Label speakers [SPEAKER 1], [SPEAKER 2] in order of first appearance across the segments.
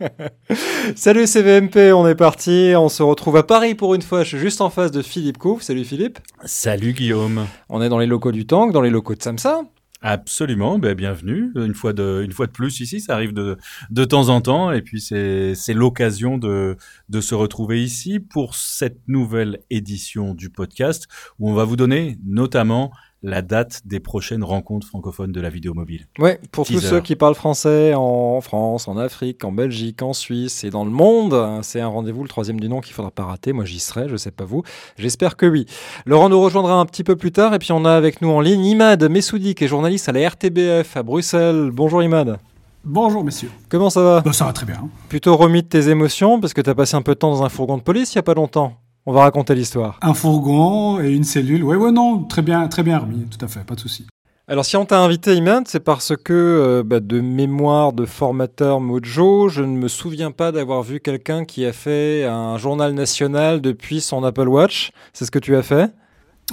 [SPEAKER 1] Salut CVMP, on est parti, on se retrouve à Paris pour une fois, je suis juste en face de Philippe Couf. Salut Philippe.
[SPEAKER 2] Salut Guillaume.
[SPEAKER 1] On est dans les locaux du Tank, dans les locaux de Samsa.
[SPEAKER 2] Absolument, ben bienvenue. Une fois, de, une fois de plus ici, ça arrive de, de temps en temps. Et puis c'est l'occasion de, de se retrouver ici pour cette nouvelle édition du podcast où on va vous donner notamment la date des prochaines rencontres francophones de la vidéo mobile.
[SPEAKER 1] Ouais, pour tous ceux qui parlent français en France, en Afrique, en Belgique, en Suisse et dans le monde, c'est un rendez-vous, le troisième du nom qu'il faudra pas rater. Moi, j'y serai, je sais pas vous. J'espère que oui. Laurent nous rejoindra un petit peu plus tard et puis on a avec nous en ligne Imad Messoudi, qui est journaliste à la RTBF à Bruxelles. Bonjour Imad.
[SPEAKER 3] Bonjour messieurs.
[SPEAKER 1] Comment ça va?
[SPEAKER 3] Bah, Ça va très bien.
[SPEAKER 1] Plutôt remis de tes émotions parce que tu as passé un peu de temps dans un fourgon de police il y a pas longtemps. On va raconter l'histoire.
[SPEAKER 3] Un fourgon et une cellule. Ouais, ouais, non, très bien, très bien remis, tout à fait, pas de souci.
[SPEAKER 1] Alors, si on t'a invité, Iman, c'est parce que, euh, bah, de mémoire de formateur Mojo, je ne me souviens pas d'avoir vu quelqu'un qui a fait un journal national depuis son Apple Watch. C'est ce que tu as fait?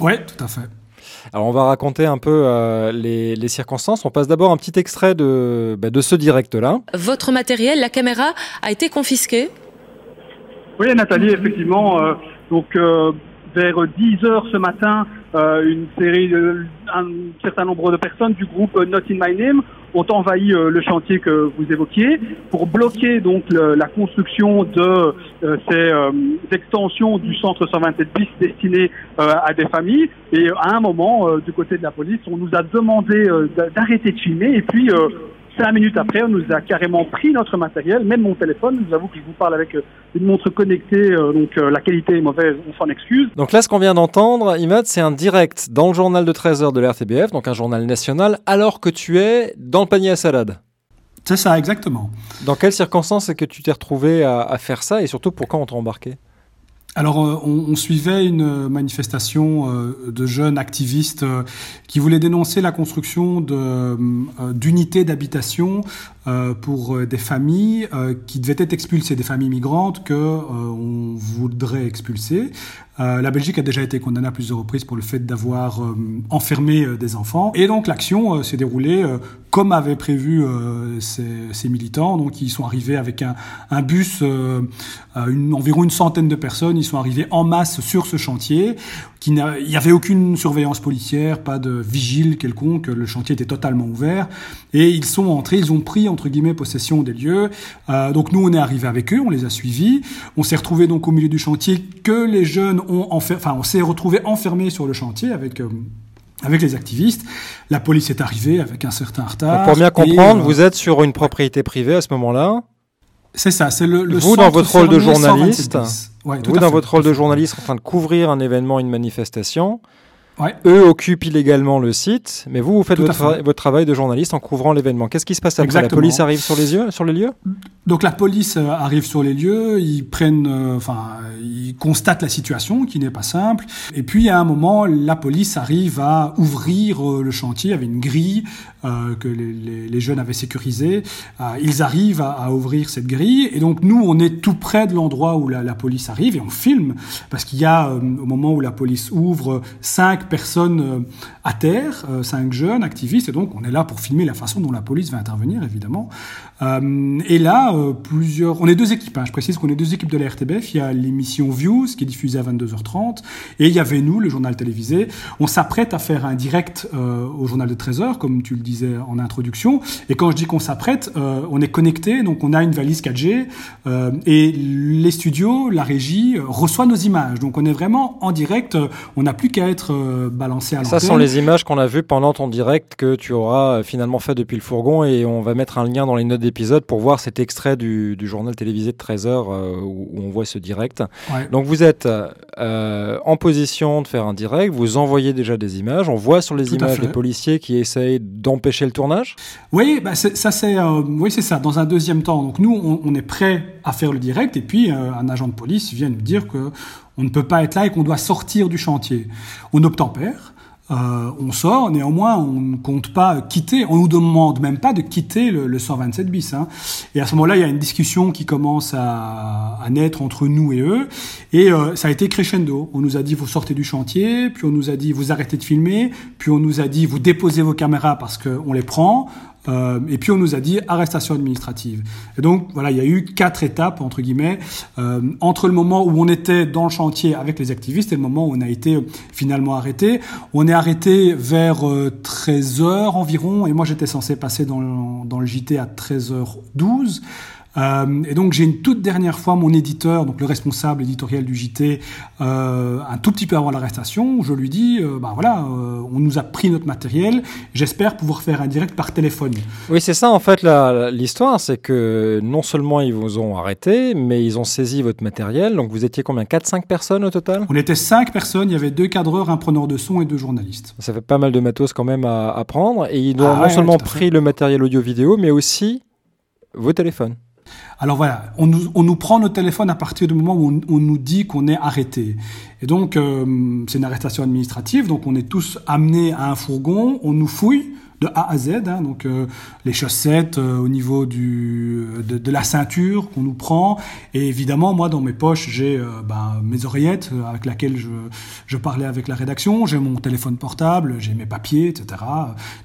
[SPEAKER 3] Oui, tout à fait.
[SPEAKER 1] Alors, on va raconter un peu euh, les, circonstances. On passe d'abord un petit extrait de, bah, de ce direct-là.
[SPEAKER 4] Votre matériel, la caméra, a été confisqué?
[SPEAKER 5] Oui, Nathalie, effectivement. Euh, donc euh, vers 10 heures ce matin, euh, une série, un certain nombre de personnes du groupe Not in My Name ont envahi euh, le chantier que vous évoquiez pour bloquer donc la construction de ces extensions du centre 127 bis destiné à des familles. Et à un moment, du côté de la police, on nous a demandé d'arrêter de filmer et puis Cinq minutes après, on nous a carrément pris notre matériel, même mon téléphone. Je vous avoue que je vous parle avec euh, une montre connectée, euh, donc euh, la qualité est mauvaise, on s'en excuse.
[SPEAKER 1] Donc là, ce qu'on vient d'entendre, Imad, c'est un direct dans le journal de 13 heures de l'RTBF, donc un journal national, alors que tu es dans le panier à salade.
[SPEAKER 3] C'est ça, exactement.
[SPEAKER 1] Dans quelles circonstances est-ce que tu t'es retrouvé à, à, faire ça et surtout pourquoi on t'a embarqué?
[SPEAKER 3] Alors, euh, on, suivait une manifestation euh, de jeunes activistes euh, qui voulaient dénoncer la construction d'unités d'habitation pour des familles qui devaient être expulsées, des familles migrantes que on voudrait expulser. Euh, la Belgique a déjà été condamnée à plusieurs reprises pour le fait d'avoir euh, enfermé euh, des enfants. Et donc l'action s'est déroulée comme avaient prévu ces, ces, militants. Donc ils sont arrivés avec un, un bus, une, environ une centaine de personnes. Ils sont arrivés en masse sur ce chantier. Il n'y avait aucune surveillance policière, pas de vigile quelconque. Le chantier était totalement ouvert. Et ils sont entrés, ils ont pris entre guillemets possession des lieux. donc nous on est arrivé avec eux, on les a suivis. On s'est retrouvé donc au milieu du chantier que les jeunes on, enfin, on s'est retrouvé enfermé sur le chantier avec euh, avec les activistes. La police est arrivée avec un certain retard.
[SPEAKER 1] pour bien comprendre, euh, vous êtes sur une propriété privée à ce moment-là.
[SPEAKER 3] C'est ça, c'est le, le,
[SPEAKER 1] Vous, dans votre rôle de journaliste, vous, dans votre rôle de journaliste, en train de couvrir un événement, une manifestation. Eux occupent illégalement le site, mais vous, vous faites votre, travail de journaliste en couvrant l'événement. Qu'est-ce qui se passe après? La police arrive sur les, yeux, sur les lieux?
[SPEAKER 3] Donc la police euh, arrive sur les lieux, ils prennent, euh, enfin, ils constatent la situation qui n'est pas simple, et puis à un moment, la police arrive à ouvrir euh, le chantier avec une grille que les, jeunes avaient sécurisée. ils arrivent à, ouvrir cette grille, et donc nous, on est tout près de l'endroit où la, la, police arrive et on filme parce qu'il y a au moment où la police ouvre cinq personnes à terre, cinq jeunes activistes, et donc on est là pour filmer la façon dont la police va intervenir, évidemment. Et là, plusieurs, on est deux équipes. Hein. je précise qu'on est deux équipes de la RTBF. Il y a l'émission Views qui est diffusée à 22h30, et il y avait nous, le journal télévisé. On s'apprête à faire un direct au journal de 13h, comme tu le disais en introduction. Et quand je dis qu'on s'apprête, on est connecté, donc on a une valise 4G, et les studios, la régie reçoit nos images. Donc on est vraiment en direct. On n'a plus qu'à être balancer à
[SPEAKER 1] Ça sont les images qu'on a vues pendant ton direct que tu auras euh, finalement fait depuis le fourgon et on va mettre un lien dans les notes d'épisode pour voir cet extrait du, journal télévisé de 13h euh, où, on voit ce direct. Donc vous êtes euh, en position de faire un direct, vous envoyez déjà des images, on voit sur les images les policiers qui essayent d'empêcher le tournage?
[SPEAKER 3] Oui, bah ça c'est oui, c'est ça, dans un deuxième temps. Donc nous, on, on, est prêt à faire le direct et puis un agent de police vient nous dire que on ne peut pas être là et qu'on doit sortir du chantier. On obtempère. Euh, on sort, néanmoins, on ne compte pas quitter, on nous demande même pas de quitter le, 127 bis. Hein. Et à ce moment-là, il y a une discussion qui commence à, naître entre nous et eux, et euh, ça a été crescendo. On nous a dit vous sortez du chantier, puis on nous a dit vous arrêtez de filmer, puis on nous a dit vous déposez vos caméras parce qu'on les prend. Euh, et puis on nous a dit arrestation administrative. Et donc voilà, il y a eu quatre étapes entre guillemets euh, entre le moment où on était dans le chantier avec les activistes et le moment où on a été finalement arrêté. On est arrêté vers 13 h environ et moi j'étais censé passer dans, dans le JT à 13h12. Euh, et donc j'ai une toute dernière fois mon éditeur, donc le responsable éditorial du JT, euh, un tout petit peu avant l'arrestation, je lui dis, euh, bah voilà, on nous a pris notre matériel, j'espère pouvoir faire un direct par téléphone.
[SPEAKER 1] Oui, c'est ça en fait l'histoire, c'est que non seulement ils vous ont arrêté, mais ils ont saisi votre matériel. Donc vous étiez combien? 4-5 personnes au total?
[SPEAKER 3] On était 5 personnes, il y avait deux cadreurs, un preneur de son et deux journalistes.
[SPEAKER 1] Ça fait pas mal de matos quand même à, à prendre, et ils ont ah non seulement pris le matériel audio-vidéo, mais aussi vos téléphones.
[SPEAKER 3] Alors voilà, on nous, on nous, prend nos téléphones à partir du moment où on, nous dit qu'on est arrêté. Et donc, euh, c'est une arrestation administrative, donc on est tous amenés à un fourgon, on nous fouille, de A à Z, hein, donc euh, les chaussettes euh, au niveau du, de, de la ceinture qu'on nous prend, et évidemment moi dans mes poches j'ai euh, ben, mes oreillettes avec laquelle je, je parlais avec la rédaction, j'ai mon téléphone portable, j'ai mes papiers, etc.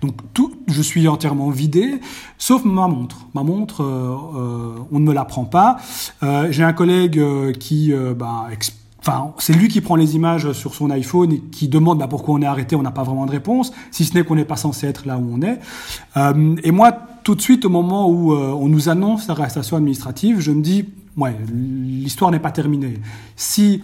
[SPEAKER 3] Donc tout, je suis entièrement vidé, sauf ma montre. Ma montre, on ne me la prend pas. j'ai un collègue qui ben, Enfin, c'est lui qui prend les images sur son iPhone et qui demande bah, pourquoi on est arrêté. On n'a pas vraiment de réponse, si ce n'est qu'on n'est pas censé être là où on est. Euh, et moi, tout de suite, au moment où euh, on nous annonce l'arrestation administrative, je me dis, ouais, l'histoire n'est pas terminée. Si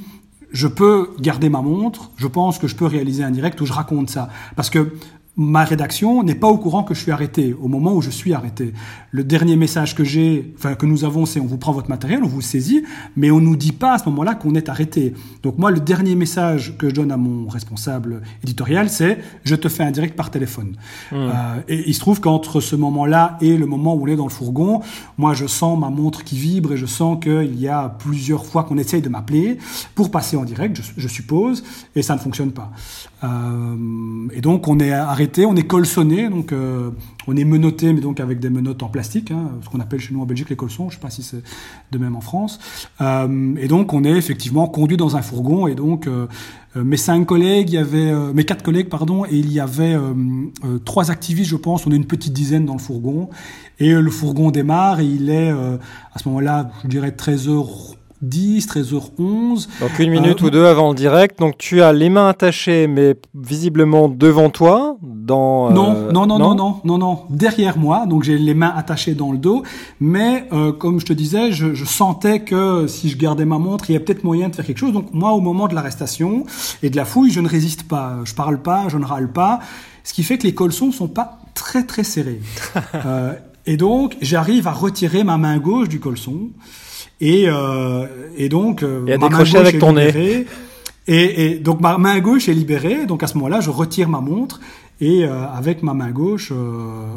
[SPEAKER 3] je peux garder ma montre, je pense que je peux réaliser un direct où je raconte ça, parce que ma rédaction n'est pas au courant que je suis arrêté au moment où je suis arrêté. Le dernier message que j'ai, enfin que nous avons, c'est on vous prend votre matériel, on vous saisit, mais on nous dit pas à ce moment-là qu'on est arrêté. Donc moi, le dernier message que je donne à mon responsable éditorial, c'est je te fais un direct par téléphone. Mmh. Euh, et il se trouve qu'entre ce moment-là et le moment où on est dans le fourgon, moi je sens ma montre qui vibre et je sens qu'il y a plusieurs fois qu'on essaye de m'appeler pour passer en direct, je, je, suppose, et ça ne fonctionne pas. Euh, et donc on est arrêté on est colsonné, donc euh, on est menotté, mais donc avec des menottes en plastique, hein, ce qu'on appelle chez nous en Belgique les colsons, je sais pas si c'est de même en France. Euh, et donc on est effectivement conduit dans un fourgon, et donc euh, mes cinq collègues, il y avait mes quatre collègues, pardon, et il y avait trois activistes, je pense. On est une petite dizaine dans le fourgon, et le fourgon démarre, et il est à ce moment-là, je dirais 13 heures 10, 13h11.
[SPEAKER 1] Donc une minute ou deux avant le direct. Donc tu as les mains attachées, mais visiblement devant toi. Dans,
[SPEAKER 3] non, non, non, non, non, non, non, derrière moi. Donc j'ai les mains attachées dans le dos. Mais euh, comme je te disais, je, je, sentais que si je gardais ma montre, il y a peut-être moyen de faire quelque chose. Donc moi, au moment de l'arrestation et de la fouille, je ne résiste pas. Je parle pas, je ne râle pas. Ce qui fait que les colsons sont pas très très serrés. euh, et donc j'arrive à retirer ma main gauche du colson. Et, euh, et donc,
[SPEAKER 1] euh, et ma main gauche avec ton nez.
[SPEAKER 3] Et, et, donc ma main gauche est libérée. Donc à ce moment-là, je retire ma montre et euh, avec ma main gauche, euh,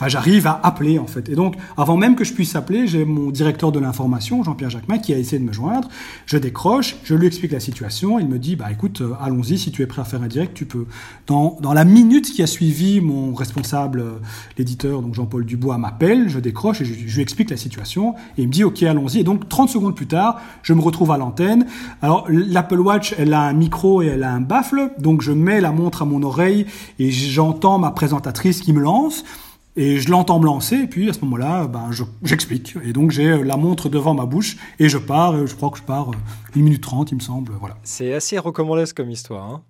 [SPEAKER 3] Enfin, j'arrive à appeler en fait. Et donc, avant même que je puisse appeler, j'ai mon directeur de l'information, Jean-Pierre Jacquemin, qui a essayé de me joindre. Je décroche, je lui explique la situation. Il me dit, bah écoute, euh, allons-y, si tu es prêt à faire un direct, tu peux. Dans, dans la minute qui a suivi, mon responsable, euh, l'éditeur, donc Jean-Paul Dubois, m'appelle, je décroche et je, je, lui explique la situation. Et il me dit, ok, allons-y. Et donc, 30 secondes plus tard, je me retrouve à l'antenne. Alors, l'Apple Watch, elle a un micro et elle a un baffle. Donc, je mets la montre à mon oreille et j'entends ma présentatrice qui me lance. Et je l'entends me lancer, et puis à ce moment-là, ben, j'explique. et donc j'ai euh, la montre devant ma bouche, et je pars, et je crois que je pars euh, une minute trente, il me semble. Voilà.
[SPEAKER 1] C'est assez recommandé comme histoire. Hein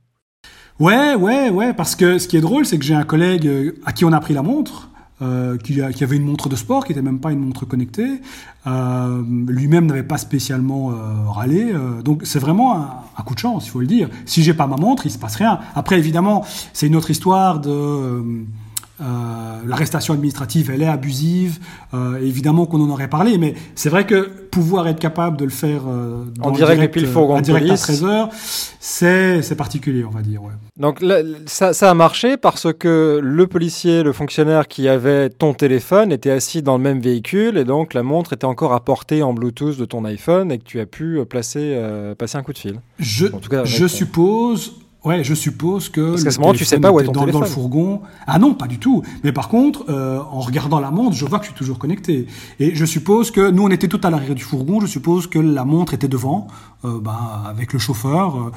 [SPEAKER 3] ouais, ouais, ouais, parce que ce qui est drôle, c'est que j'ai un collègue euh, à qui on a pris la montre, euh, qui, qui, avait une montre de sport, qui n'était même pas une montre connectée. Euh, Lui-même n'avait pas spécialement euh, râlé. donc c'est vraiment un, un, coup de chance, il faut le dire. Si j'ai pas ma montre, il se passe rien. Après, évidemment, c'est une autre histoire de euh, l'arrestation administrative, elle est abusive. Euh, évidemment qu'on en aurait parlé, mais c'est vrai que pouvoir être capable de le faire euh,
[SPEAKER 1] en direct, depuis le fourgon
[SPEAKER 3] en direct à 13 heures, c'est c'est particulier, on va dire. Ouais.
[SPEAKER 1] Donc là, ça, ça a marché parce que le policier, le fonctionnaire qui avait ton téléphone était assis dans le même véhicule et donc la montre était encore à portée en Bluetooth de ton iPhone et que tu as pu placer passer un coup de fil.
[SPEAKER 3] Je, en tout cas, je suppose Ouais, je suppose que
[SPEAKER 1] Parce qu'à ce moment, tu sais pas où est ton
[SPEAKER 3] dans, dans, le fourgon. Ah non, pas du tout. Mais par contre, euh, en regardant la montre, je vois que je suis toujours connecté. Et je suppose que nous, on était tout à l'arrière du fourgon. Je suppose que la montre était devant, euh, bah, avec le chauffeur. Euh,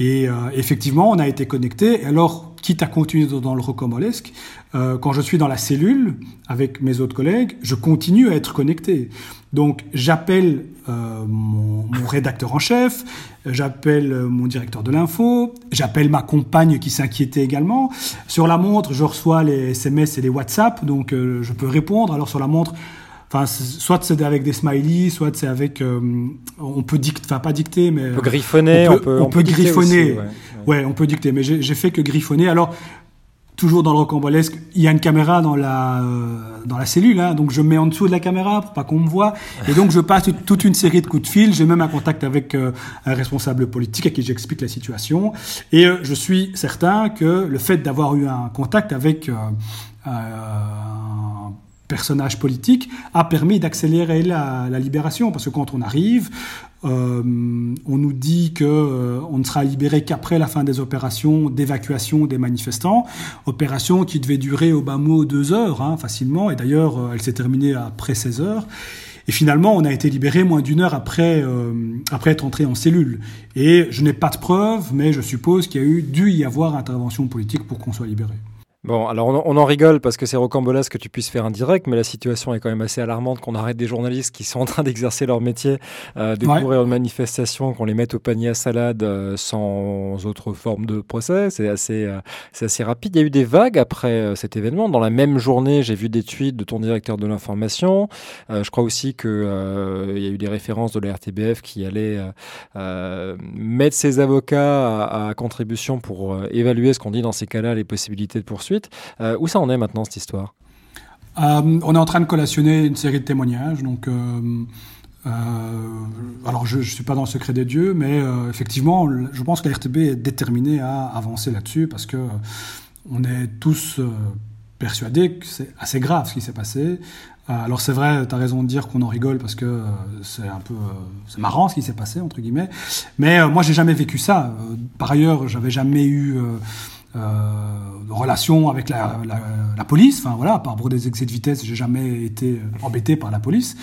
[SPEAKER 3] et euh, effectivement, on a été connecté. Alors, quitte à continuer dans le rocambolesque, euh, quand je suis dans la cellule avec mes autres collègues, je continue à être connecté. Donc j'appelle euh, mon, mon, rédacteur en chef, j'appelle euh, mon directeur de l'info, j'appelle ma compagne qui s'inquiétait également. Sur la montre, je reçois les SMS et les WhatsApp, donc euh, je peux répondre. Alors sur la montre, Enfin, soit c'est avec des smileys, soit c'est avec, euh, on peut dicter, enfin pas dicter, mais
[SPEAKER 1] on peut griffonner,
[SPEAKER 3] on peut, on peut, griffonner, ouais, ouais. on peut dicter, mais j'ai fait que griffonner. Alors toujours dans le rocambolesque, il y a une caméra dans la euh, dans la cellule, hein, donc je mets en dessous de la caméra pour pas qu'on me voit, et donc je passe toute une série de coups de fil. J'ai même un contact avec euh, un responsable politique à qui j'explique la situation, et euh, je suis certain que le fait d'avoir eu un contact avec un personnage politique a permis d'accélérer la, libération parce que quand on arrive euh, on nous dit que euh, on ne sera libéré qu'après la fin des opérations d'évacuation des manifestants, opération qui devait durer au bas mot deux heures hein, facilement, et d'ailleurs euh, elle s'est terminée après 16 heures. Et finalement, on a été libéré moins d'une heure après, euh, après être entré en cellule. Et je n'ai pas de preuves, mais je suppose qu'il y a eu dû y avoir intervention politique pour qu'on soit libéré.
[SPEAKER 1] Bon, alors on, on, en rigole parce que c'est rocambolesque que tu puisses faire un direct, mais la situation est quand même assez alarmante qu'on arrête des journalistes qui sont en train d'exercer leur métier, euh, de ouais. courir une manifestation, qu'on les mette au panier à salade euh, sans autre forme de procès. C'est assez, euh, c'est assez rapide. Il y a eu des vagues après cet événement. Dans la même journée, j'ai vu des tweets de ton directeur de l'information. Je crois aussi qu'il y a eu des références de la RTBF qui allaient mettre ses avocats à, à contribution pour évaluer ce qu'on dit dans ces cas-là, les possibilités de poursuite. Euh, où ça en est maintenant cette histoire?
[SPEAKER 3] Euh, On est en train de collationner une série de témoignages. Donc, euh, alors je ne suis pas dans le secret des dieux, mais effectivement, je pense que la RTB est déterminée à avancer là-dessus parce que on est tous persuadés que c'est assez grave ce qui s'est passé. Alors c'est vrai, tu as raison de dire qu'on en rigole parce que c'est un peu c'est marrant ce qui s'est passé entre guillemets. Mais moi j'ai jamais vécu ça. Par ailleurs, j'avais jamais eu euh, relation avec la, la, la, police. Enfin voilà, par rapport des excès de vitesse, j'ai jamais été embêté par la police.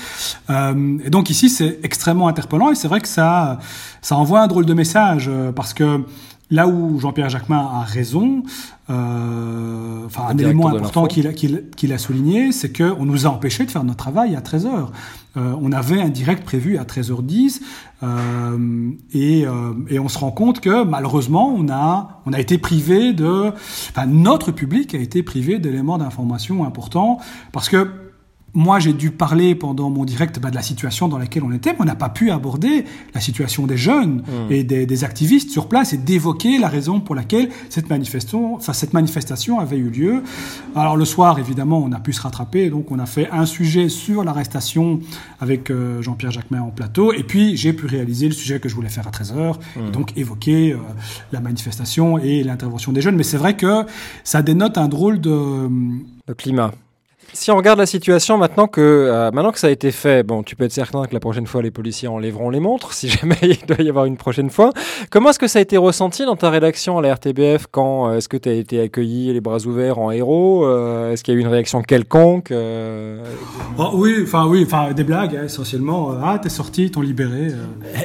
[SPEAKER 3] Euh, et donc ici, c'est extrêmement interpellant et c'est vrai que ça, ça envoie un drôle de message euh, parce que là où Jean-Pierre Jacquemin a raison, euh, enfin un élément important qu'il a, qu'il a souligné, c'est qu'on nous a empêché de faire notre travail à 13 heures. Euh, on avait un direct prévu à 13h10 euh, et, euh, et, on se rend compte que malheureusement on a on a été privé de, enfin notre public a été privé d'éléments d'information importants parce que moi, j'ai dû parler pendant mon direct bah, de la situation dans laquelle on était, mais on n'a pas pu aborder la situation des jeunes mmh. et des, des, activistes sur place et d'évoquer la raison pour laquelle cette manifestation, enfin, cette manifestation avait eu lieu. Alors le soir, évidemment, on a pu se rattraper, donc on a fait un sujet sur l'arrestation avec euh, Jean-Pierre Jacquemin en plateau, et puis j'ai pu réaliser le sujet que je voulais faire à 13h, mmh. donc évoquer euh, la manifestation et l'intervention des jeunes. Mais c'est vrai que ça dénote un drôle de...
[SPEAKER 1] Le climat. Si on regarde la situation maintenant que, euh, maintenant que ça a été fait, bon, tu peux être certain que la prochaine fois les policiers enlèveront les montres, si jamais il doit y avoir une prochaine fois. Comment est-ce que ça a été ressenti dans ta rédaction à la RTBF quand euh, est-ce que tu as été accueilli les bras ouverts en héros euh, Est-ce qu'il y a eu une réaction quelconque
[SPEAKER 3] oh, Oui, enfin oui, enfin des blagues hein, essentiellement. ah, t'es sorti, t'ont libéré.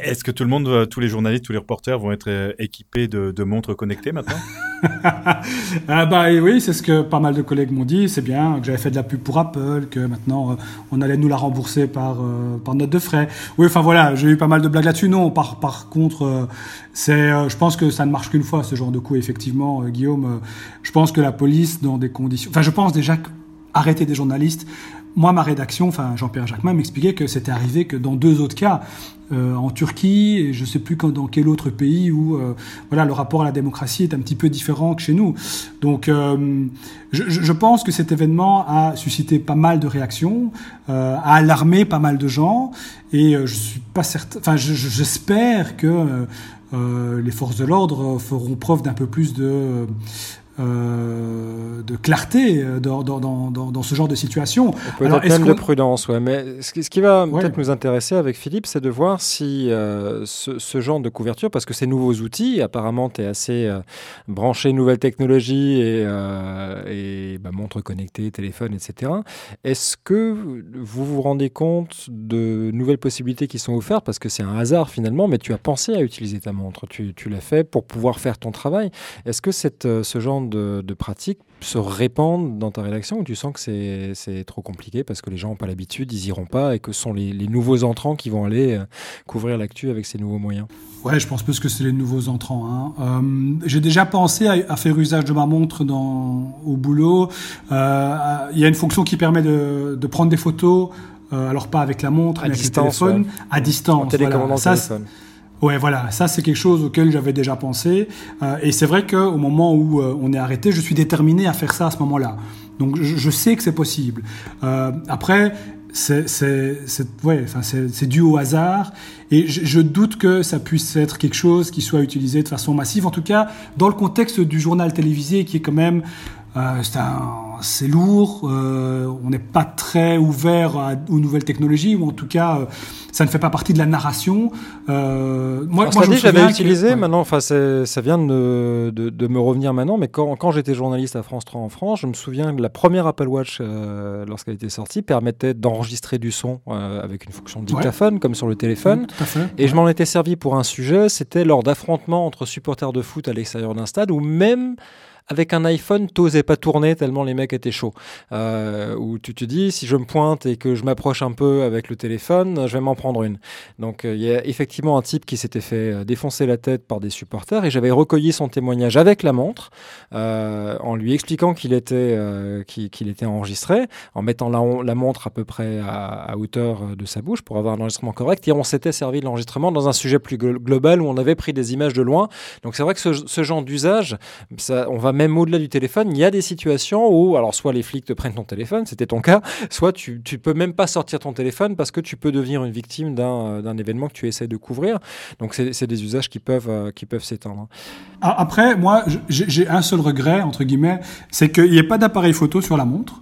[SPEAKER 2] Est-ce que tout le monde, tous les journalistes, tous les reporters vont être équipés de, de montres connectées maintenant?
[SPEAKER 3] Ah bah oui, c'est ce que pas mal de collègues m'ont dit. C'est bien que j'avais fait de la pour Apple, que maintenant euh, on allait nous la rembourser par euh, par note de frais. Oui, enfin voilà, j'ai eu pas mal de blagues là-dessus. Non, par par contre, euh, c'est, je pense que ça ne marche qu'une fois ce genre de coup. Effectivement, Guillaume, je pense que la police dans des conditions, enfin je pense déjà arrêter des journalistes moi, ma rédaction, enfin Jean-Pierre Jacquemin m'expliquait que c'était arrivé que dans deux autres cas, euh, en Turquie et je sais plus dans quel autre pays où euh, voilà le rapport à la démocratie est un petit peu différent que chez nous. Donc, euh, je, pense que cet événement a suscité pas mal de réactions, a alarmé pas mal de gens et je suis pas certain. Enfin, j'espère que les forces de l'ordre feront preuve d'un peu plus de euh, de clarté euh, dans, dans, dans, dans, ce genre de situation.
[SPEAKER 1] Peut-être même de prudence, ouais. Mais ce qui, ce qui va ouais. peut-être nous intéresser avec Philippe, c'est de voir si euh, ce, ce, genre de couverture, parce que ces nouveaux outils, apparemment, tu es assez euh, branché nouvelles technologies et, et bah, montres connectées, téléphone, etc. Est-ce que vous vous rendez compte de nouvelles possibilités qui sont offertes? Parce que c'est un hasard finalement, mais tu as pensé à utiliser ta montre. Tu, tu l'as fait pour pouvoir faire ton travail. Est-ce que cette, ce genre de, de pratiques se répandent dans ta rédaction ou tu sens que c'est trop compliqué parce que les gens n'ont pas l'habitude, ils iront pas et que ce sont les, les nouveaux entrants qui vont aller euh, couvrir l'actu avec ces nouveaux moyens?
[SPEAKER 3] Ouais, je pense plus que c'est les nouveaux entrants. Hein. Euh, J'ai déjà pensé à, à, faire usage de ma montre dans, au boulot. Euh, il y a une fonction qui permet de, de prendre des photos, euh, alors pas avec la montre,
[SPEAKER 1] à
[SPEAKER 3] mais
[SPEAKER 1] distance,
[SPEAKER 3] avec le téléphone,
[SPEAKER 1] ouais.
[SPEAKER 3] à distance.
[SPEAKER 1] En télécommandant
[SPEAKER 3] voilà. Ça,
[SPEAKER 1] téléphone.
[SPEAKER 3] Ouais, voilà, ça c'est quelque chose auquel j'avais déjà pensé. Euh, et c'est vrai qu'au moment où euh, on est arrêté, je suis déterminé à faire ça à ce moment-là. Donc je, sais que c'est possible. Euh, après, c'est ouais, dû au hasard. Et je, je, doute que ça puisse être quelque chose qui soit utilisé de façon massive. En tout cas, dans le contexte du journal télévisé qui est quand même c'est lourd, euh, on n'est pas très ouvert à, aux nouvelles technologies, ou en tout cas, euh, ça ne fait pas partie de la narration.
[SPEAKER 1] Euh, moi, moi je l'avais utilisé, que, maintenant, enfin, ça vient de, de, de, me revenir maintenant, mais quand, quand j'étais journaliste à France 3 en France, je me souviens que la première Apple Watch, euh, lorsqu'elle était sortie, permettait d'enregistrer du son euh, avec une fonction de dictaphone, ouais. comme sur le téléphone.
[SPEAKER 3] Mmh,
[SPEAKER 1] et je m'en étais servi pour un sujet, c'était lors d'affrontements entre supporters de foot à l'extérieur d'un stade, ou même avec un iPhone, t'osais pas tourner tellement les mecs étaient chauds. Euh, où tu te dis, si je me pointe et que je m'approche un peu avec le téléphone, je vais m'en prendre une. Donc il euh, y a effectivement un type qui s'était fait défoncer la tête par des supporters et j'avais recueilli son témoignage avec la montre euh, en lui expliquant qu'il était, euh, qu'il qu était enregistré, en mettant la, montre à peu près à, à, hauteur de sa bouche pour avoir un enregistrement correct et on s'était servi de l'enregistrement dans un sujet plus global où on avait pris des images de loin. Donc c'est vrai que ce, ce genre d'usage, on va même au-delà du téléphone, il y a des situations où, alors soit les flics te prennent ton téléphone, c'était ton cas, soit tu, tu peux même pas sortir ton téléphone parce que tu peux devenir une victime d'un événement que tu essaies de couvrir. Donc c'est des usages qui peuvent, euh, qui peuvent s'étendre.
[SPEAKER 3] Après, moi, j'ai un seul regret, entre guillemets, c'est qu'il n'y ait pas d'appareil photo sur la montre.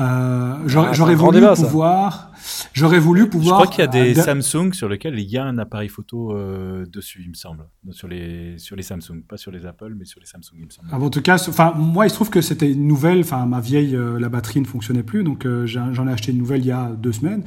[SPEAKER 3] Euh, J'aurais ah, voulu débat, pouvoir... J'aurais voulu pouvoir.
[SPEAKER 2] Je crois qu'il y a des Samsung sur lesquels il y a un appareil photo euh, dessus, il me semble, sur les sur les Samsung, pas sur les Apple, mais sur les Samsung, il me semble.
[SPEAKER 3] Ah, en tout cas, enfin moi, il se trouve que c'était une nouvelle. Enfin, ma vieille, euh, la batterie ne fonctionnait plus, donc euh, j'en ai acheté une nouvelle il y a deux semaines.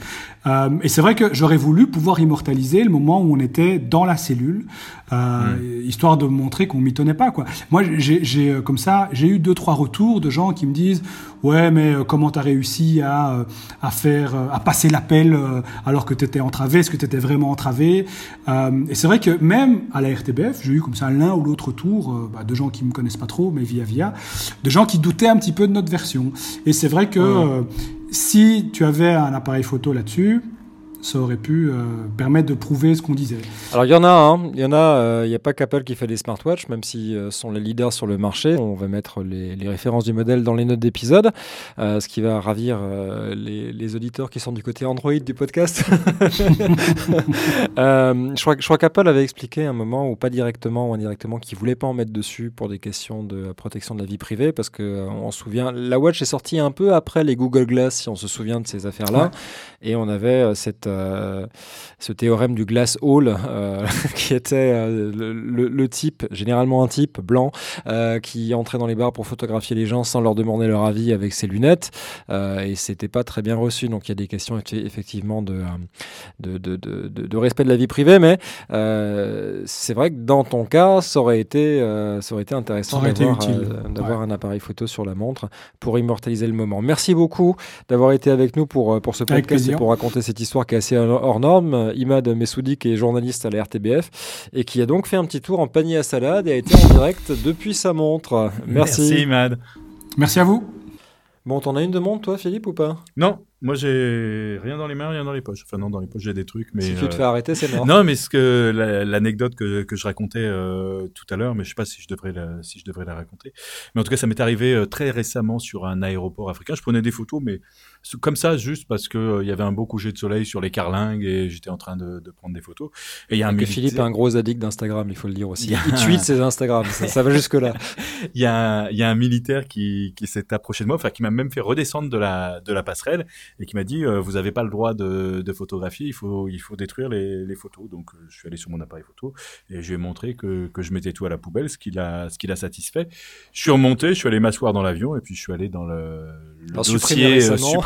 [SPEAKER 3] Et c'est vrai que j'aurais voulu pouvoir immortaliser le moment où on était dans la cellule, mm. histoire de montrer qu'on m'y tenait pas, quoi. Moi, j'ai comme ça, j'ai eu deux trois retours de gens qui me disent, ouais, mais comment t'as réussi à à faire, à passer l'appel euh, alors que tu étais entravé, est-ce que tu étais vraiment entravé euh, Et c'est vrai que même à la RTBF, j'ai eu comme ça l'un ou l'autre tour euh, bah, de gens qui me connaissent pas trop, mais via via, de gens qui doutaient un petit peu de notre version. Et c'est vrai que ouais. si tu avais un appareil photo là-dessus, ça aurait pu euh, permettre de prouver ce qu'on disait.
[SPEAKER 1] Alors il y en a, hein. il y en a, il euh, n'y a pas qu'Apple qui fait des smartwatches, même s'ils euh, sont les leaders sur le marché. On va mettre les, les références du modèle dans les notes d'épisode, euh, ce qui va ravir les, les, auditeurs qui sont du côté Android du podcast. je crois, je crois qu'Apple avait expliqué un moment, ou pas directement ou indirectement, qu'ils voulait pas en mettre dessus pour des questions de protection de la vie privée, parce que on se souvient, la watch est sortie un peu après les Google Glass, si on se souvient de ces affaires-là, ouais. et on avait cette euh, ce théorème du glass hall, euh, qui était euh, le, le, le, type, généralement un type blanc, qui entrait dans les bars pour photographier les gens sans leur demander leur avis avec ses lunettes, et c'était pas très bien reçu. Donc il y a des questions effectivement de, de, de, de, de respect de la vie privée, mais c'est vrai que dans ton cas, ça aurait été, ça aurait été intéressant d'avoir ouais. un appareil photo sur la montre pour immortaliser le moment. Merci beaucoup d'avoir été avec nous pour, pour ce podcast et pour raconter cette histoire qui est assez hors norme. Imad Messoudi, qui est journaliste à la RTBF et qui a donc fait un petit tour en panier à salade et a été en direct depuis sa montre. Merci.
[SPEAKER 2] Merci Imad.
[SPEAKER 3] Merci à vous.
[SPEAKER 1] Bon, t'en as une de montre, toi, Philippe, ou pas?
[SPEAKER 2] Non, moi j'ai rien dans les mains, rien dans les poches. Enfin non, dans les poches j'ai des trucs, mais
[SPEAKER 1] si tu te fais arrêter, c'est mort.
[SPEAKER 2] Non, mais ce que l'anecdote la, que, que je racontais euh, tout à l'heure, mais je sais pas si je devrais la, si je devrais la raconter. Mais en tout cas, ça m'est arrivé euh, très récemment sur un aéroport africain. Je prenais des photos, mais comme ça, juste parce que euh, il y avait un beau coucher de soleil sur les carlingues et j'étais en train de, de, prendre des photos.
[SPEAKER 1] Et il y a un militaire... Philippe est un gros addict d'Instagram, il faut le dire aussi. Il, il tweet ses Instagram, ça, ça va jusque là.
[SPEAKER 2] il y a il y a un militaire qui qui s'est approché de moi, enfin qui m'a même fait redescendre de la de la passerelle et qui m'a dit euh, vous n'avez pas le droit de, de, photographier, il faut il faut détruire les, les photos. Donc euh, je suis allé sur mon appareil photo et je lui ai montré que que je mettais tout à la poubelle, ce qui l'a ce qui l'a satisfait. Je suis remonté, je suis allé m'asseoir dans l'avion et puis je suis allé dans le, le dossier supprimé récemment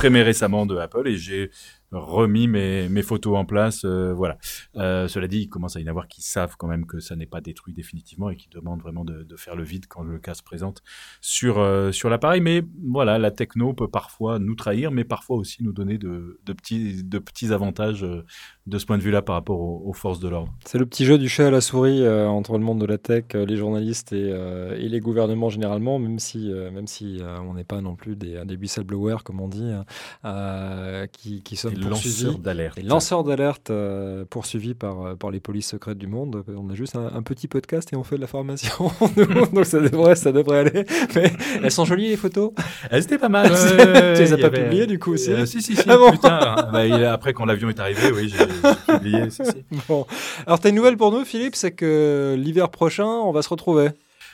[SPEAKER 2] de Apple et j'ai remis mes, photos en place. Euh, voilà. Euh, cela dit, il commence à y en avoir qui savent quand même que ça n'est pas détruit définitivement et qui demandent vraiment de, faire le vide quand le cas se présente sur, euh, sur l'appareil. Mais voilà, la techno peut parfois nous trahir, mais parfois aussi nous donner de, petits, de petits avantages de ce point de vue-là par rapport aux, forces de l'ordre.
[SPEAKER 1] C'est le petit jeu du chat à la souris entre le monde de la tech, les journalistes et, les gouvernements généralement, même si, même si on n'est pas non plus des, whistleblowers, comme on dit, hein, qui, qui sont
[SPEAKER 2] lanceurs d'alerte.
[SPEAKER 1] Les lanceurs d'alerte euh, poursuivis par, euh, par les polices secrètes du monde. On a juste un, petit podcast et on fait de la formation. Donc ça devrait, ça devrait aller. Mais elles sont jolies les photos.
[SPEAKER 2] Elles étaient pas mal.
[SPEAKER 1] tu les as pas publiées du coup aussi
[SPEAKER 2] euh, Si, si, si. Ah bon bah, après, quand l'avion est arrivé, oui, j'ai publié.
[SPEAKER 1] Bon. Alors, tu as une nouvelle pour nous, Philippe, c'est que l'hiver prochain, on va se retrouver.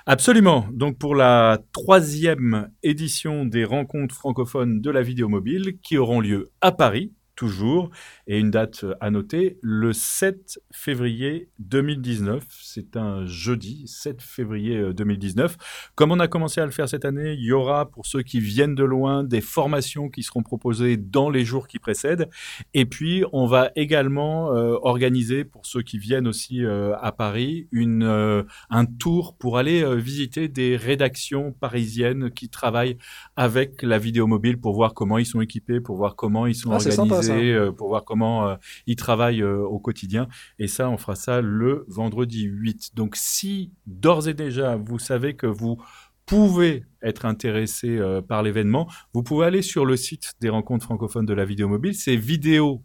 [SPEAKER 2] Absolument. Donc pour la troisième édition des rencontres francophones de la vidéo mobile qui auront lieu à Paris toujours. Et une date à noter, le 7 février 2019. C'est un jeudi, 7 février 2019. Euh, Comme on a commencé à le faire cette année, il y aura, pour ceux qui viennent de loin, des formations qui seront proposées dans les jours qui précèdent. Et puis, on va également euh, organiser, pour ceux qui viennent aussi euh, à Paris, une, un tour pour aller visiter des rédactions parisiennes qui travaillent avec la vidéo mobile pour voir comment ils sont équipés, pour voir comment ils sont ah, organisés euh, pour voir comment euh, ils travaillent euh, au quotidien. Et ça, on fera ça le vendredi 8. Donc si d'ores et déjà vous savez que vous pouvez être intéressé par l'événement, vous pouvez aller sur le site des rencontres francophones de la vidéo mobile. C'est vidéo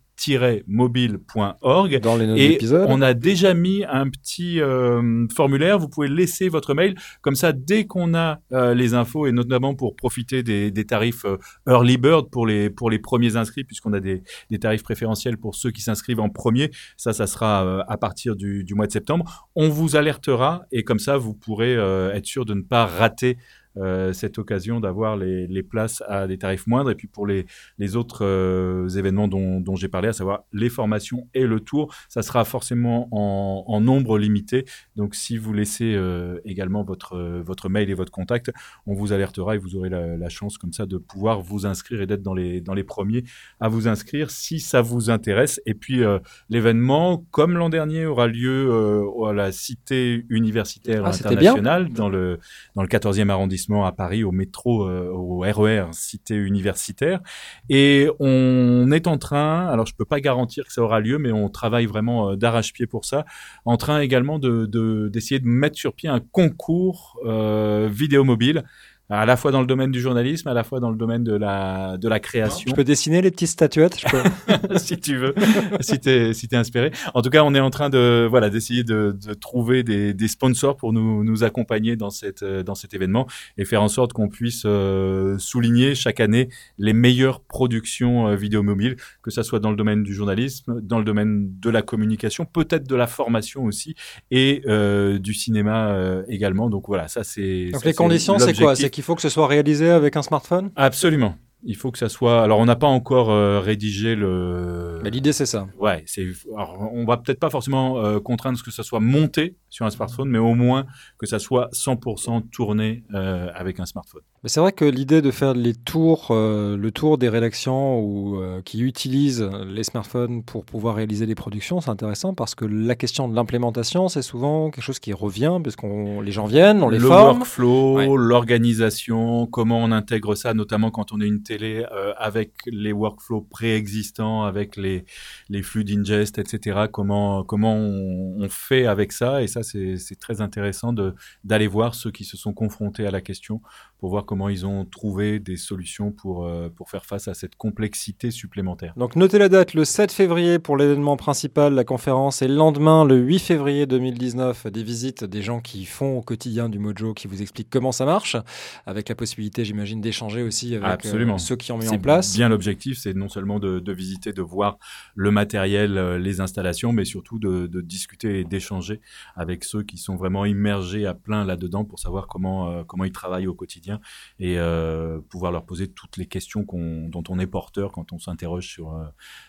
[SPEAKER 2] mobile.org.
[SPEAKER 1] Dans les
[SPEAKER 2] et on a déjà mis un petit euh, formulaire. Vous pouvez laisser votre mail. Comme ça, dès qu'on a euh, les infos, et notamment pour profiter des, des tarifs euh, Early Bird pour les, pour les premiers inscrits, puisqu'on a des, des, tarifs préférentiels pour ceux qui s'inscrivent en premier. Ça, ça sera à partir du, du, mois de septembre. On vous alertera et comme ça, vous pourrez être sûr de ne pas rater euh, cette occasion d'avoir les, les, places à des tarifs moindres. Et puis pour les, les autres euh, événements dont, dont j'ai parlé, à savoir les formations et le tour, ça sera forcément en, en nombre limité. Donc si vous laissez euh, également votre, votre mail et votre contact, on vous alertera et vous aurez la, la chance comme ça de pouvoir vous inscrire et d'être dans les, dans les premiers à vous inscrire si ça vous intéresse. Et puis l'événement, comme l'an dernier, aura lieu à la Cité universitaire ah, internationale dans le, dans le 14e arrondissement à Paris, au métro, euh, au RER, e cité universitaire. Et on est en train, alors je peux pas garantir que ça aura lieu, mais on travaille vraiment euh, d'arrache-pied pour ça, en train également de d'essayer de, mettre sur pied un concours euh, vidéo mobile à la fois dans le domaine du journalisme, à la fois dans le domaine de la, de la création.
[SPEAKER 1] Je peux dessiner les petites statuettes, je
[SPEAKER 2] peux... si tu veux, si t'es si es inspiré. En tout cas, on est en train de voilà d'essayer de, de, trouver des, des, sponsors pour nous, nous accompagner dans cette dans cet événement et faire en sorte qu'on puisse euh, souligner chaque année les meilleures productions euh, vidéo mobiles, que ça soit dans le domaine du journalisme, dans le domaine de la communication, peut-être de la formation aussi et euh, du cinéma euh, également. Donc voilà, ça c'est.
[SPEAKER 1] Donc les conditions, c'est quoi? C'est il faut que ce soit réalisé avec un smartphone?
[SPEAKER 2] Absolument. Il faut que ça soit. Alors, on n'a pas encore euh, rédigé le.
[SPEAKER 1] Mais l'idée, c'est ça.
[SPEAKER 2] Ouais, c'est. Alors, on va peut-être pas forcément euh, contraindre que ça soit monté sur un smartphone, mais au moins que ça soit 100% tourné euh, avec un smartphone.
[SPEAKER 1] Mais c'est vrai que l'idée de faire les tours, euh, le tour des rédactions ou qui utilisent les smartphones pour pouvoir réaliser des productions, c'est intéressant parce que la question de l'implémentation, c'est souvent quelque chose qui revient parce qu'on les gens viennent, on les
[SPEAKER 2] le
[SPEAKER 1] forme.
[SPEAKER 2] Le workflow, l'organisation, comment on intègre ça, notamment quand on est une euh, avec les workflows préexistants, avec les flux d'ingest, etc. Comment on, on, fait avec ça et ça c'est très intéressant d'aller voir ceux qui se sont confrontés à la question pour voir comment ils ont trouvé des solutions pour, euh, pour faire face à cette complexité supplémentaire.
[SPEAKER 1] Donc notez la date, le 7 février pour l'événement principal, la conférence, et le lendemain, le 8 février 2019, des visites des gens qui font au quotidien du Mojo, qui vous expliquent comment ça marche, avec la possibilité, j'imagine, d'échanger aussi avec euh, ceux qui ont mis en place.
[SPEAKER 2] bien l'objectif, c'est non seulement de, de, visiter, de voir le matériel, euh, les installations, mais surtout de, de discuter et d'échanger avec ceux qui sont vraiment immergés à plein là-dedans pour savoir comment, comment ils travaillent au quotidien et euh, pouvoir leur poser toutes les questions dont on est porteur quand on s'interroge sur, euh,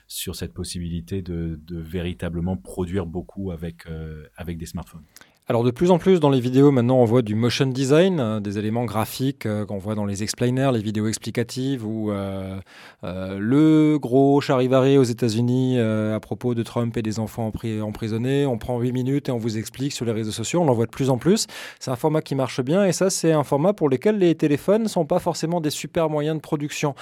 [SPEAKER 2] sur cette possibilité de, véritablement produire beaucoup avec, euh, avec des smartphones.
[SPEAKER 1] Alors de plus en plus dans les vidéos maintenant on voit du motion design, euh, des éléments graphiques euh, qu'on voit dans les explainers, les vidéos explicatives ou euh, le gros charivari aux États-Unis à propos de Trump et des enfants emprisonnés. On prend 8 minutes et on vous explique sur les réseaux sociaux. On l'en voit de plus en plus. C'est un format qui marche bien et ça c'est un format pour lequel les téléphones ne sont pas forcément des super moyens de production.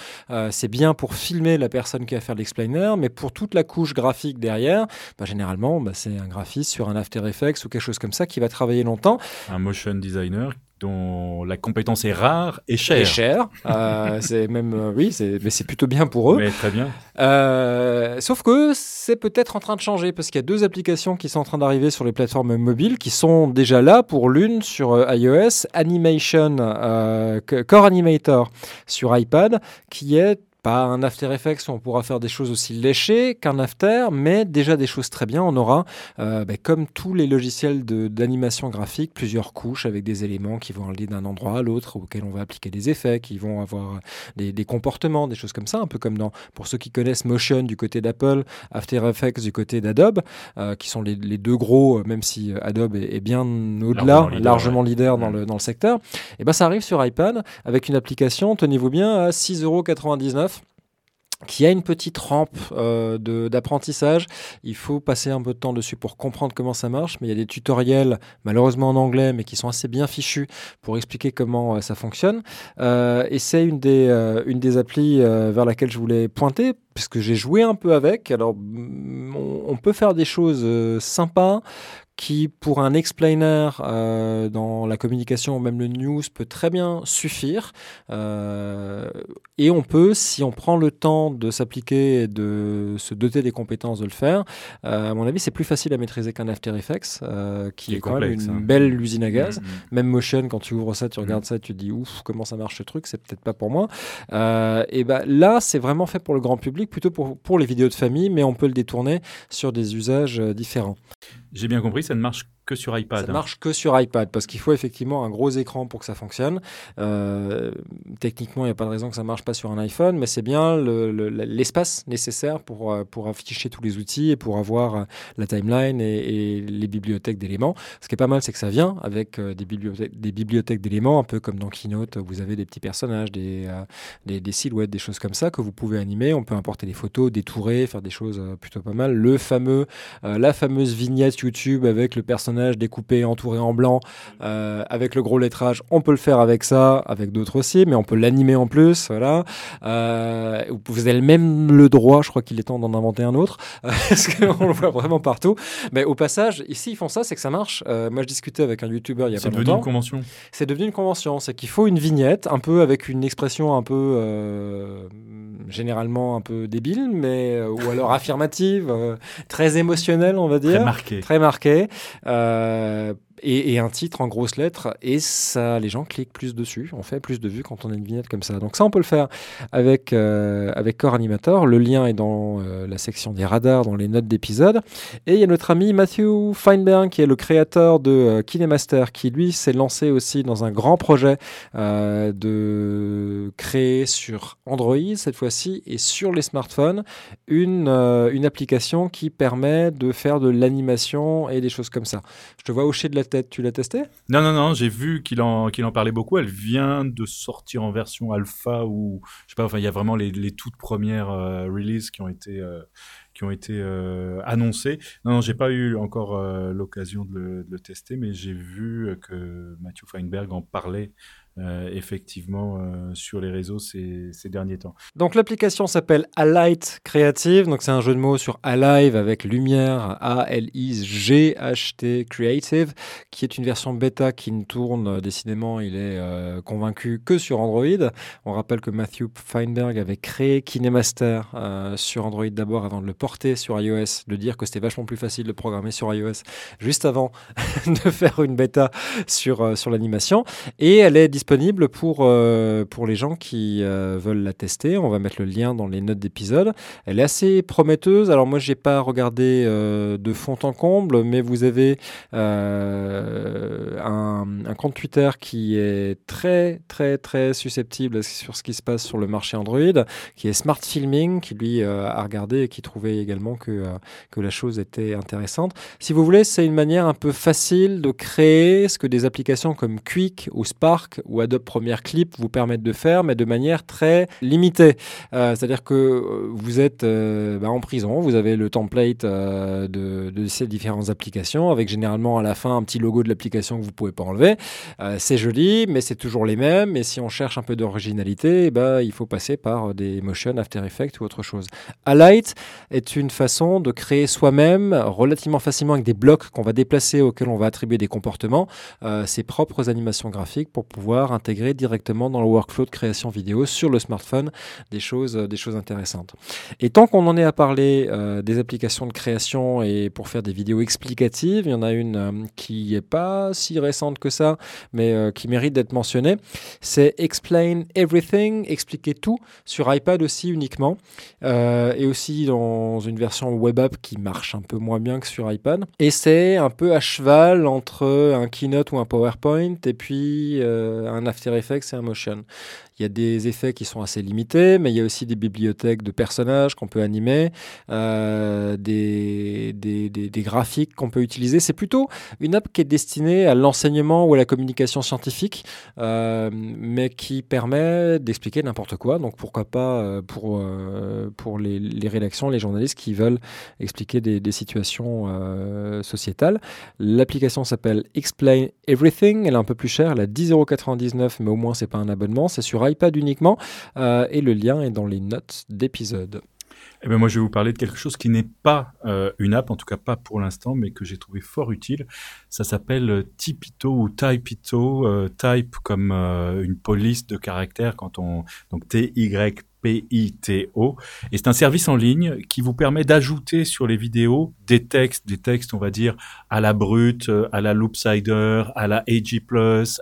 [SPEAKER 1] c'est bien pour filmer la personne qui va faire l'explainer, mais pour toute la couche graphique derrière, bah, généralement bah, c'est un graphiste sur un After Effects ou quelque chose comme ça qui va travailler longtemps.
[SPEAKER 2] Un motion designer dont la compétence est rare et chère.
[SPEAKER 1] Et chère. Euh, c'est même, euh, oui, mais c'est plutôt bien pour eux.
[SPEAKER 2] Oui, très bien.
[SPEAKER 1] Euh, sauf que c'est peut-être en train de changer parce qu'il y a deux applications qui sont en train d'arriver sur les plateformes mobiles qui sont déjà là pour l'une sur iOS, Animation, Core Animator sur iPad, qui est pas un After Effects où on pourra faire des choses aussi léchées qu'un After, mais déjà des choses très bien. On aura, euh, bah, comme tous les logiciels d'animation graphique, plusieurs couches avec des éléments qui vont aller d'un endroit à l'autre, auxquels on va appliquer des effets, qui vont avoir des, comportements, des choses comme ça, un peu comme dans, pour ceux qui connaissent Motion du côté d'Apple, After Effects du côté d'Adobe, euh, qui sont les, deux gros, même si Adobe est, bien au-delà, largement leader, dans, le, dans le secteur. Et ben ça arrive sur iPad avec une application, tenez-vous bien, à 6,99€ qui a une petite rampe euh, d'apprentissage. Il faut passer un peu de temps dessus pour comprendre comment ça marche, mais il y a des tutoriels, malheureusement en anglais, mais qui sont assez bien fichus pour expliquer comment euh, ça fonctionne. Euh, et c'est une, des une des applis vers laquelle je voulais pointer, puisque j'ai joué un peu avec. Alors, on peut faire des choses sympas qui, pour un explainer euh, dans la communication ou même le news, peut très bien suffire. Euh, et on peut, si on prend le temps de s'appliquer et de se doter des compétences de le faire, euh, à mon avis, c'est plus facile à maîtriser qu'un After Effects, qui est, quand même une hein. belle usine à gaz. Mm, mm. Même Motion, quand tu ouvres ça, tu regardes mm. ça, tu te dis ouf, comment ça marche ce truc, c'est peut-être pas pour moi. et ben là, c'est vraiment fait pour le grand public, plutôt pour, pour les vidéos de famille, mais on peut le détourner sur des usages différents.
[SPEAKER 2] J'ai bien compris, ça ne marche que sur iPad.
[SPEAKER 1] Ça marche que sur iPad parce qu'il faut effectivement un gros écran pour que ça fonctionne. Euh, techniquement, il n'y a pas de raison que ça marche pas sur un iPhone, mais c'est bien l'espace nécessaire pour, euh, pour afficher tous les outils et pour avoir euh, la timeline et, les bibliothèques d'éléments. Ce qui est pas mal, c'est que ça vient avec des bibliothèques, des bibliothèques d'éléments, un peu comme dans Keynote, vous avez des petits personnages, des, des, silhouettes, des choses comme ça que vous pouvez animer. On peut importer des photos, détourer, faire des choses plutôt pas mal. Le fameux, la fameuse vignette YouTube avec le personnage découpé, entouré en blanc, euh, avec le gros lettrage. On peut le faire avec ça, avec d'autres aussi, mais on peut l'animer en plus. Voilà. Euh, vous avez même le droit, je crois qu'il est temps d'en inventer un autre, parce qu'on le voit vraiment partout. Mais au passage, ici, ils font ça, c'est que ça marche. Euh, moi, je discutais avec un YouTuber il y a pas longtemps. C'est devenu
[SPEAKER 2] une convention.
[SPEAKER 1] C'est devenu une convention. C'est qu'il faut une vignette, un peu avec une expression un peu généralement un peu débile, mais ou alors affirmative, très émotionnelle, on va dire.
[SPEAKER 2] Très marquée.
[SPEAKER 1] Très marquée. Euh, äh, et, un titre en grosses lettres et ça les gens cliquent plus dessus on fait plus de vues quand on a une vignette comme ça. Donc ça on peut le faire avec euh, avec Core Animator le lien est dans euh, la section des radars dans les notes d'épisode. Et il y a notre ami Matthew Feinberg qui est le créateur de euh, KineMaster qui lui s'est lancé aussi dans un grand projet de créer sur Android cette fois-ci et sur les smartphones une une application qui permet de faire de l'animation et des choses comme ça. Je te vois hocher de la tu l'as testé?
[SPEAKER 2] Non, non, non, j'ai vu qu'il en, qu'il en parlait beaucoup. Elle vient de sortir en version alpha ou, je sais pas, enfin, il y a vraiment les, toutes premières euh, releases qui ont été, euh, qui ont été euh, annoncées. Non, non, j'ai pas eu encore l'occasion de le, tester, mais j'ai vu que Matthew Feinberg en parlait euh, effectivement euh, sur les réseaux ces, derniers temps.
[SPEAKER 1] Donc l'application s'appelle Alight Creative, donc c'est un jeu de mots sur Alive avec lumière, A-L-I-G-H-T Creative, qui est une version bêta qui ne tourne euh, décidément, il est convaincu que sur Android. On rappelle que Matthew Feinberg avait créé KineMaster sur Android d'abord avant de le porter sur iOS, de dire que c'était vachement plus facile de programmer sur iOS juste avant de faire une bêta sur, sur l'animation. Et elle est disponible pour, pour les gens qui veulent la tester. On va mettre le lien dans les notes d'épisode. Elle est assez prometteuse. Alors moi, j'ai pas regardé de fond en comble, mais vous avez un, un, compte Twitter qui est très, très, très susceptible sur ce qui se passe sur le marché Android, qui est Smart Filming, qui lui a regardé et qui trouvait également que, que la chose était intéressante. Si vous voulez, c'est une manière un peu facile de créer ce que des applications comme Quick ou Spark ou Adobe Premiere Clip vous permettent de faire, mais de manière très limitée. Euh, c'est-à-dire que euh, vous êtes euh, bah, en prison, vous avez le template de, ces différentes applications, avec généralement à la fin un petit logo de l'application que vous pouvez pas enlever. c'est joli, mais c'est toujours les mêmes. Et si on cherche un peu d'originalité, ben, il faut passer par des motion, After Effects ou autre chose. Alight est une façon de créer soi-même relativement facilement avec des blocs qu'on va déplacer auxquels on va attribuer des comportements, ses propres animations graphiques pour pouvoir intégrer directement dans le workflow de création vidéo sur le smartphone des choses, euh, des choses intéressantes. Et tant qu'on en est à parler euh, des applications de création et pour faire des vidéos explicatives, il y en a une qui n'est pas si récente que ça, mais qui mérite d'être mentionnée. C'est Explain Everything, expliquer tout sur iPad aussi uniquement, et aussi dans une version web app qui marche un peu moins bien que sur iPad. Et c'est un peu à cheval entre un Keynote ou un PowerPoint et puis euh, un After Effects et un Motion. Il y a des effets qui sont assez limités, mais il y a aussi des bibliothèques de personnages qu'on peut animer, euh, des, des, graphiques qu'on peut utiliser. C'est plutôt une app qui est destinée à l'enseignement ou à la communication scientifique, euh, mais qui permet d'expliquer n'importe quoi. Donc pourquoi pas euh, pour, pour les, rédactions, les journalistes qui veulent expliquer des, des situations sociétales. L'application s'appelle Explain Everything. Elle est un peu plus chère, elle a 10,99€, mais au moins c'est pas un abonnement. C'est sur iPad uniquement. Euh, et le lien est dans les notes d'épisode.
[SPEAKER 2] Eh ben moi, je vais vous parler de quelque chose qui n'est pas euh, une app, en tout cas pas pour l'instant, mais que j'ai trouvé fort utile. Ça s'appelle euh, Tipito ou Typito. type comme une police de caractère quand on donc T Y PITO. Et c'est un service en ligne qui vous permet d'ajouter sur les vidéos des textes, des textes, on va dire, à la brute, à la loopsider, à la AG+,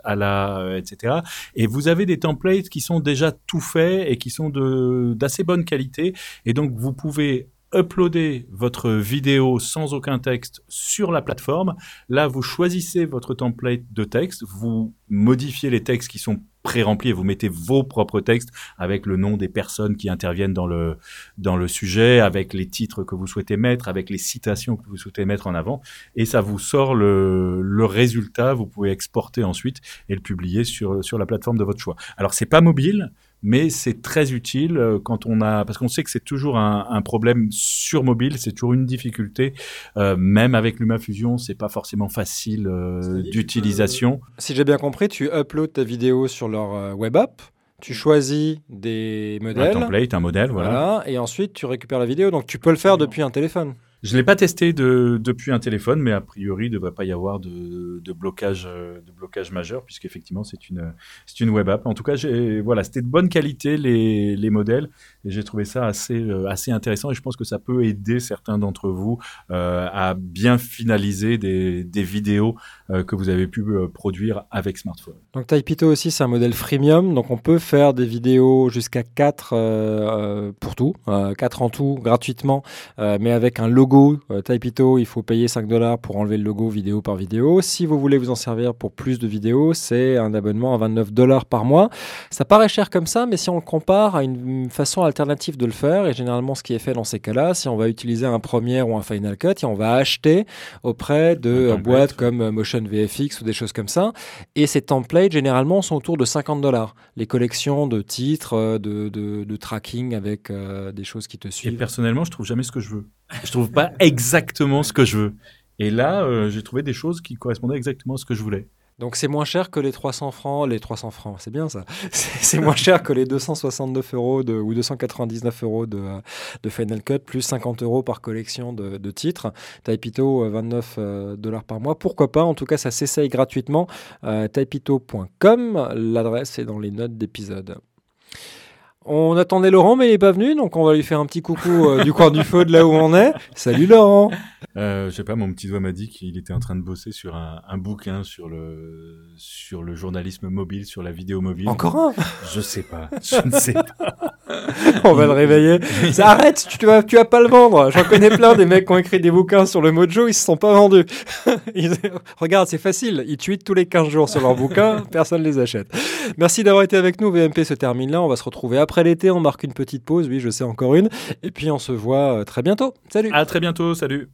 [SPEAKER 2] à la, euh, etc. Et vous avez des templates qui sont déjà tout faits et qui sont de, d'assez bonne qualité. Et donc, vous pouvez uploader votre vidéo sans aucun texte sur la plateforme. Là, vous choisissez votre template de texte, vous modifiez les textes qui sont pré-remplis et vous mettez vos propres textes avec le nom des personnes qui interviennent dans le, dans le sujet, avec les titres que vous souhaitez mettre, avec les citations que vous souhaitez mettre en avant. Et ça vous sort le, le résultat. Vous pouvez exporter ensuite et le publier sur, sur la plateforme de votre choix. Alors, c'est pas mobile, mais c'est très utile euh, quand on a parce qu'on sait que c'est toujours un, un, problème sur mobile, c'est toujours une difficulté. Euh, même avec LumaFusion, c'est pas forcément facile euh, d'utilisation.
[SPEAKER 1] si j'ai bien compris, tu uploads ta vidéo sur leur web app. Tu choisis des modèles.
[SPEAKER 2] Un template, un modèle, voilà.
[SPEAKER 1] voilà. Et ensuite, tu récupères la vidéo. Donc, tu peux le faire depuis un téléphone.
[SPEAKER 2] Je l'ai pas testé de, depuis un téléphone, mais a priori, il ne devrait pas y avoir de, de blocage, euh, de blocage majeur, puisqu'effectivement, c'est une, une web app. En tout cas, voilà, c'était de bonne qualité les, les modèles, et j'ai trouvé ça assez, euh, assez intéressant, et je pense que ça peut aider certains d'entre vous euh, à bien finaliser des, vidéos que vous avez pu produire avec smartphone.
[SPEAKER 1] Donc Taipito aussi, c'est un modèle freemium, donc on peut faire des vidéos jusqu'à 4 pour tout, 4 en tout gratuitement, mais avec un logo logo euh, Taipito, il faut payer 5 dollars pour enlever le logo vidéo par vidéo. Si vous voulez vous en servir pour plus de vidéos, c'est un abonnement à 29 dollars par mois. Ça paraît cher comme ça, mais si on le compare à une façon alternative de le faire, et généralement ce qui est fait dans ces cas-là, si on va utiliser un Premiere ou un Final Cut, et on va acheter auprès de boîtes comme Motion VFX ou des choses comme ça. Et ces templates, généralement, sont autour de 50 dollars. Les collections de titres, euh, de, de, tracking avec euh, des choses qui te suivent.
[SPEAKER 2] Et personnellement, je trouve jamais ce que je veux. Je trouve pas exactement ce que je veux. Et là, euh, j'ai trouvé des choses qui correspondaient exactement à ce que je voulais.
[SPEAKER 1] Donc c'est moins cher que les 300 francs, les 300 francs, c'est bien ça. C'est moins cher que les 269 euros de, ou 299 euros de, de Final Cut, plus 50 euros par collection de, de titres. Taipito, 29 euh, euh, dollars par mois. Pourquoi pas? En tout cas, ça s'essaye gratuitement. Euh, taipito.com, l'adresse est dans les notes d'épisode. On attendait Laurent, mais il n'est pas venu, donc on va lui faire un petit coucou euh, du coin du feu de là où on est. Salut Laurent
[SPEAKER 2] euh, Je sais pas, mon petit doigt m'a dit qu'il était en train de bosser sur un, un, bouquin sur le, sur le journalisme mobile, sur la vidéo mobile.
[SPEAKER 1] Encore un?
[SPEAKER 2] Je sais pas, je ne sais pas.
[SPEAKER 1] on va le réveiller. Ça, arrête, tu, vas, tu vas pas le vendre. J'en connais plein des mecs qui ont écrit des bouquins sur le Mojo, ils se sont pas vendus. Regarde, c'est facile, ils tweetent tous les 15 jours sur leurs bouquins, personne les achète. Merci d'avoir été avec nous, VMP se termine là, on va se retrouver après l'été, on marque une petite pause, oui je sais encore une, et puis on se voit euh, très bientôt. Salut.
[SPEAKER 2] À très bientôt, salut